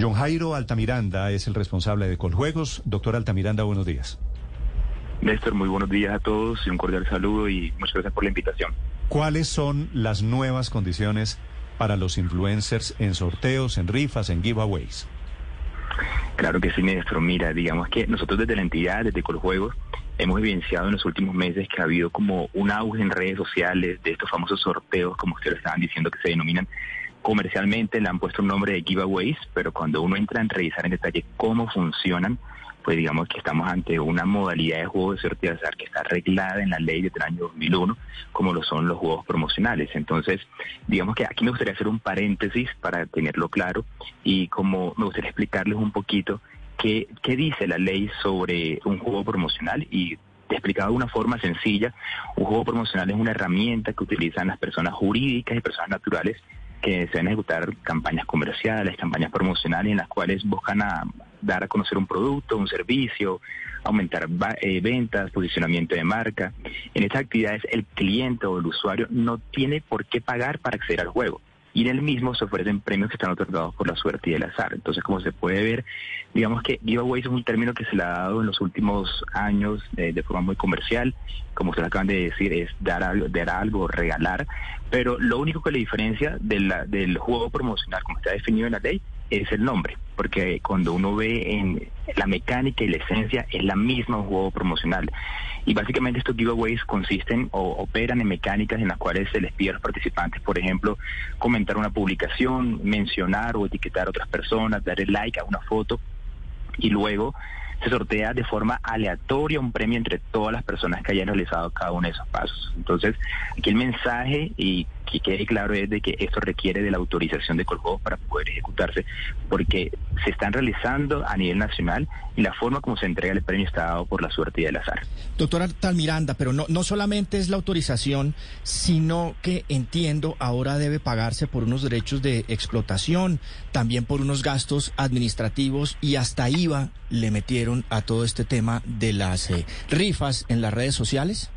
John Jairo Altamiranda es el responsable de Coljuegos. Doctor Altamiranda, buenos días. Néstor, muy buenos días a todos y un cordial saludo y muchas gracias por la invitación. ¿Cuáles son las nuevas condiciones para los influencers en sorteos, en rifas, en giveaways? Claro que sí, Néstor. Mira, digamos que nosotros desde la entidad, desde Coljuegos, hemos evidenciado en los últimos meses que ha habido como un auge en redes sociales de estos famosos sorteos, como ustedes estaban diciendo, que se denominan comercialmente, le han puesto un nombre de giveaways, pero cuando uno entra en revisar en detalle cómo funcionan, pues digamos que estamos ante una modalidad de juego de sorteo de azar que está arreglada en la ley del año 2001, como lo son los juegos promocionales. Entonces, digamos que aquí me gustaría hacer un paréntesis para tenerlo claro y como me gustaría explicarles un poquito qué, qué dice la ley sobre un juego promocional y explicado de una forma sencilla, un juego promocional es una herramienta que utilizan las personas jurídicas y personas naturales que desean ejecutar campañas comerciales, campañas promocionales en las cuales buscan a dar a conocer un producto, un servicio, aumentar eh, ventas, posicionamiento de marca. En estas actividades el cliente o el usuario no tiene por qué pagar para acceder al juego. Y en el mismo se ofrecen premios que están otorgados por la suerte y el azar. Entonces, como se puede ver, digamos que giveaway es un término que se le ha dado en los últimos años de forma muy comercial. Como ustedes acaban de decir, es dar algo, dar algo, regalar. Pero lo único que le diferencia del juego promocional, como está definido en la ley, es el nombre, porque cuando uno ve en la mecánica y la esencia es la misma un juego promocional. Y básicamente estos giveaways consisten o operan en mecánicas en las cuales se les pide a los participantes, por ejemplo, comentar una publicación, mencionar o etiquetar a otras personas, darle like a una foto y luego se sortea de forma aleatoria un premio entre todas las personas que hayan realizado cada uno de esos pasos. Entonces, aquí el mensaje y que quede claro es de que esto requiere de la autorización de Coljuegos para poder ejecutarse, porque se están realizando a nivel nacional y la forma como se entrega el premio está dado por la suerte y el azar. Doctora Talmiranda, pero no, no solamente es la autorización, sino que entiendo ahora debe pagarse por unos derechos de explotación, también por unos gastos administrativos y hasta IVA le metieron a todo este tema de las eh, rifas en las redes sociales.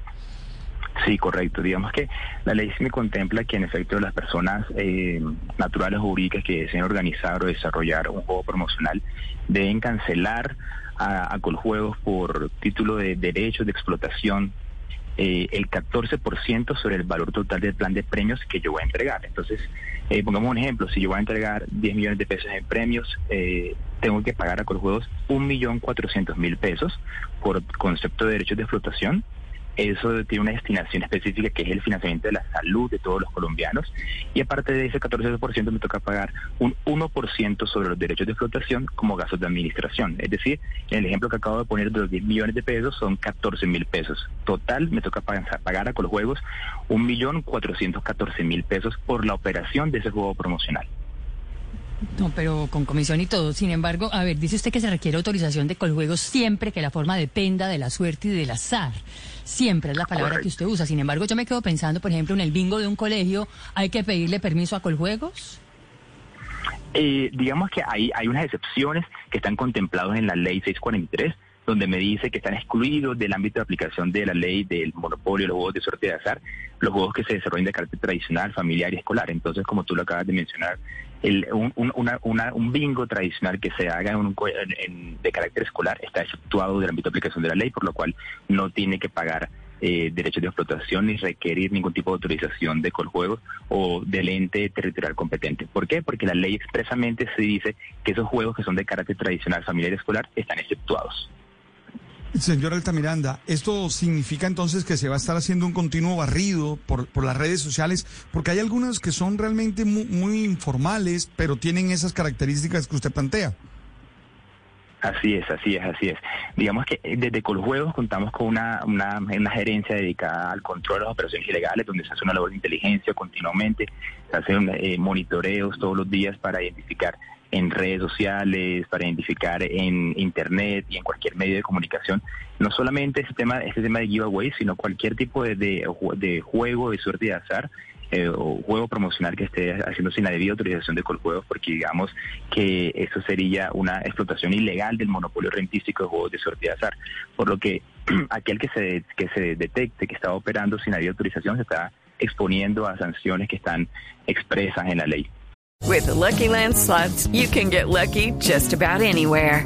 Sí, correcto. Digamos que la ley sí me contempla que en efecto las personas eh, naturales o jurídicas que deseen organizar o desarrollar un juego promocional deben cancelar a, Coljuegos por título de derechos de explotación eh, el 14% sobre el valor total del plan de premios que yo voy a entregar. Entonces, eh, pongamos un ejemplo, si yo voy a entregar 10 millones de pesos en premios, eh, tengo que pagar a Coljuegos 1.400.000 pesos por concepto de derechos de explotación eso tiene una destinación específica que es el financiamiento de la salud de todos los colombianos y aparte de ese 14% me toca pagar un 1% sobre los derechos de explotación como gastos de administración. Es decir, en el ejemplo que acabo de poner de los 10 millones de pesos son 14 mil pesos. Total me toca pagar a Coljuegos 1.414.000 pesos por la operación de ese juego promocional. No, pero con comisión y todo. Sin embargo, a ver, dice usted que se requiere autorización de Coljuegos siempre que la forma dependa de la suerte y del azar. Siempre es la palabra que usted usa. Sin embargo, yo me quedo pensando, por ejemplo, en el bingo de un colegio, ¿hay que pedirle permiso a Coljuegos? Eh, digamos que hay, hay unas excepciones que están contempladas en la ley 643 donde me dice que están excluidos del ámbito de aplicación de la ley del monopolio, los juegos de suerte de azar, los juegos que se desarrollan de carácter tradicional, familiar y escolar. Entonces, como tú lo acabas de mencionar, el, un, un, bingo tradicional que se haga de carácter escolar está exceptuado del ámbito de aplicación de la ley, por lo cual no tiene que pagar eh, derechos de explotación ni requerir ningún tipo de autorización de Coljuegos o del ente territorial competente. ¿Por qué? Porque la ley expresamente se dice que esos juegos que son de carácter tradicional, familiar y escolar están exceptuados. Señor Altamiranda, ¿esto significa entonces que se va a estar haciendo un continuo barrido por, por las redes sociales? Porque hay algunas que son realmente muy, informales, pero tienen esas características que usted plantea. Así es, así es, así es. Digamos que eh, desde Coljuegos contamos con una, una, gerencia dedicada al control de las operaciones ilegales, donde se hace una labor de inteligencia continuamente, se hacen eh, monitoreos todos los días para identificar en redes sociales, para identificar en internet y en cualquier medio de comunicación, no solamente este tema, este tema de giveaway, sino cualquier tipo de, de, de juego, de suerte de azar, eh, o juego promocional que esté haciendo sin la debida autorización de Coljuegos, porque digamos que eso sería una explotación ilegal del monopolio rentístico de juegos de suerte de azar. Por lo que aquel que se, que se detecte que está operando sin la debida autorización se está exponiendo a sanciones que están expresas en la ley. With the Lucky Land you can get lucky just about anywhere.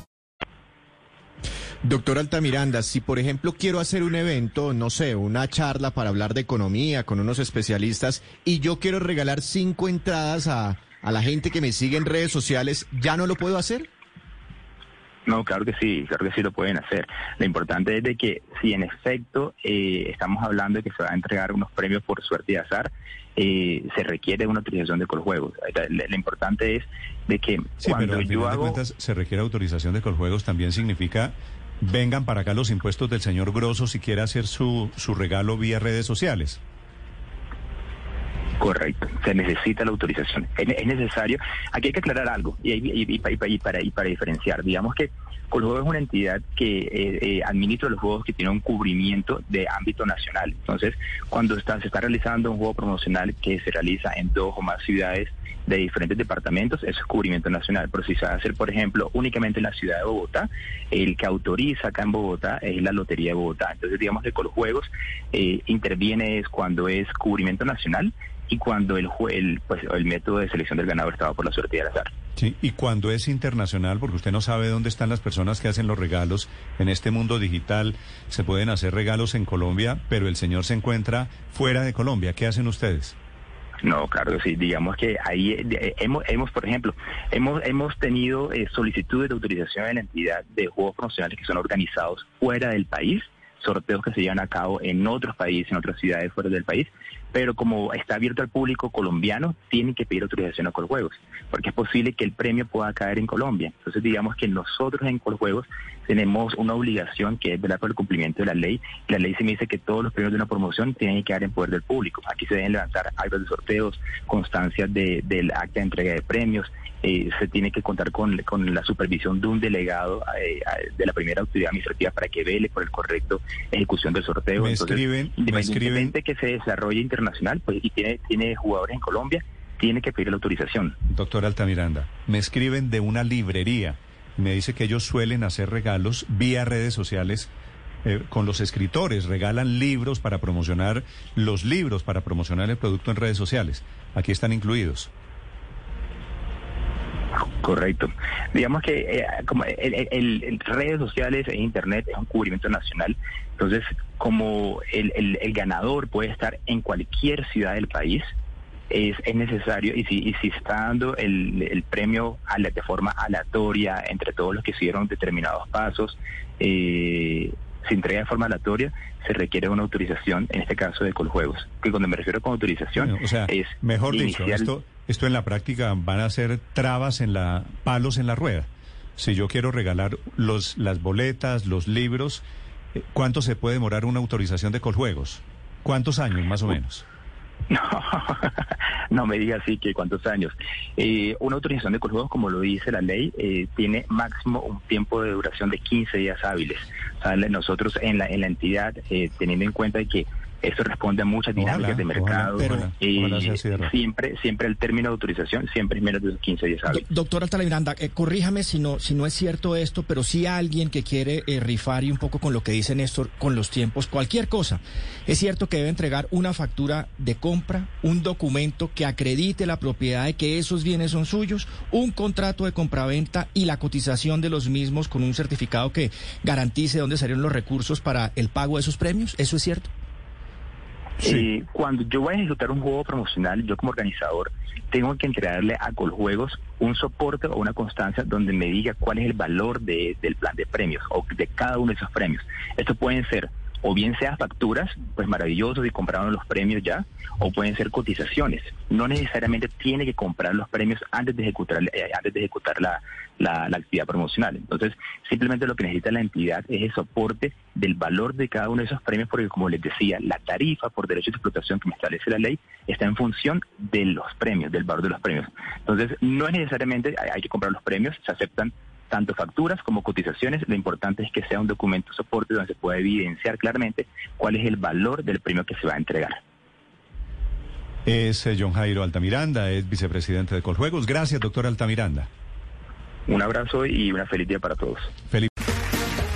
Doctor Altamiranda, si por ejemplo quiero hacer un evento, no sé, una charla para hablar de economía con unos especialistas y yo quiero regalar cinco entradas a, a la gente que me sigue en redes sociales, ¿ya no lo puedo hacer? No, claro que sí, claro que sí lo pueden hacer. Lo importante es de que si en efecto eh, estamos hablando de que se va a entregar unos premios por suerte y azar, eh, se requiere una autorización de Coljuegos. Lo importante es de que cuando pero yo hago... De cuentas, se requiere autorización de Coljuegos también significa vengan para acá los impuestos del señor Grosso si quiere hacer su, su regalo vía redes sociales. Correcto, se necesita la autorización. Es, necesario, aquí hay que aclarar algo y, y, para, y para diferenciar. Digamos que Coljuego es una entidad que eh, eh, administra los juegos que tiene un cubrimiento de ámbito nacional. Entonces, cuando está, se está realizando un juego promocional que se realiza en dos o más ciudades de diferentes departamentos, es cubrimiento nacional. Pero si se va a hacer, por ejemplo, únicamente en la ciudad de Bogotá, el que autoriza acá en Bogotá es la Lotería de Bogotá. Entonces, digamos que Coljuegos eh, interviene es cuando es cubrimiento nacional y cuando el, el, pues, el método de selección del ganador estaba por la suerte del azar. Sí, y cuando es internacional, porque usted no sabe dónde están las personas que hacen los regalos en este mundo digital, se pueden hacer regalos en Colombia, pero el señor se encuentra fuera de Colombia. ¿Qué hacen ustedes? No, claro sí. Digamos que ahí hemos, hemos, por ejemplo, hemos, hemos tenido eh, solicitudes de autorización de la entidad de juegos profesionales que son organizados fuera del país sorteos que se llevan a cabo en otros países, en otras ciudades fuera del país, pero como está abierto al público colombiano, tienen que pedir autorización a Coljuegos, porque es posible que el premio pueda caer en Colombia. Entonces, digamos que nosotros en Coljuegos tenemos una obligación que es velar por el cumplimiento de la ley. La ley se me dice que todos los premios de una promoción tienen que quedar en poder del público. Aquí se deben levantar actas de sorteos, constancias de, del acta de entrega de premios, eh, se tiene que contar con, con, la supervisión de un delegado eh, de la primera autoridad administrativa para que vele por el correcto ejecución del sorteo. Me escriben, independientemente que se desarrolle internacional pues, y tiene, jugadores en Colombia, tiene que pedir la autorización. Doctor Altamiranda, me escriben de una librería. Me dice que ellos suelen hacer regalos vía redes sociales eh, con los escritores, regalan libros para promocionar los libros, para promocionar el producto en redes sociales. Aquí están incluidos. Correcto. Digamos que eh, como el, redes sociales e internet es un cubrimiento nacional, entonces como el, el, ganador puede estar en cualquier ciudad del país, es, es necesario, y si, y si está dando el, el premio a la, de forma aleatoria entre todos los que hicieron determinados pasos, eh, se entrega de forma aleatoria, se requiere una autorización, en este caso de Coljuegos. Que cuando me refiero con autorización, o sea, es mejor dicho, esto esto en la práctica van a ser trabas en la palos en la rueda. Si yo quiero regalar los las boletas, los libros, eh, ¿cuánto se puede demorar una autorización de Coljuegos? ¿Cuántos años más o menos? No, no me diga así que cuántos años. Eh, una autorización de Coljuegos, como lo dice la ley, eh, tiene máximo un tiempo de duración de 15 días hábiles. O sea, nosotros en la, en la entidad, teniendo en cuenta que Eso responde a muchas dinámicas de mercado. ojalá, siempre, siempre el término de autorización siempre es menos de 15 días Do- hábiles. Doctor Altamiranda, eh, corríjame si no, si no es cierto esto, pero si alguien que quiere eh, rifar y un poco con lo que dice Néstor, con los tiempos, cualquier cosa. Es cierto que debe entregar una factura de compra, un documento que acredite la propiedad de que esos bienes son suyos, un contrato de compraventa y la cotización de los mismos con un certificado que garantice dónde salieron los recursos para el pago de esos premios. ¿Eso es cierto? Eh, cuando yo voy a ejecutar un juego promocional, yo como organizador tengo que entregarle a Coljuegos un soporte o una constancia donde me diga cuál es el valor de- del plan de premios o de cada uno de esos premios. Esto pueden ser o bien sea facturas, pues maravillosos y compraron los premios ya, o pueden ser cotizaciones. No necesariamente tiene que comprar los premios antes de ejecutar, eh, antes de ejecutar la, la- la actividad promocional. Entonces, simplemente lo que necesita la entidad es el soporte del valor de cada uno de esos premios, porque como les decía, la tarifa por derecho de explotación que me establece la ley está en función de los premios, del valor de los premios. Entonces, no es necesariamente hay, hay que comprar los premios, se aceptan tanto facturas como cotizaciones. Lo importante es que sea un documento soporte donde se pueda evidenciar claramente cuál es el valor del premio que se va a entregar. Es eh, John Jairo Altamiranda, es vicepresidente de Coljuegos. Gracias, doctor Altamiranda. Un abrazo y una feliz día para todos. Feliz.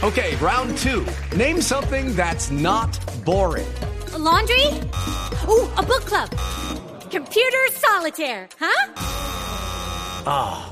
Okay, round two. Name something that's not boring. laundry? Ooh, a book club. Computer solitaire, huh? Ah,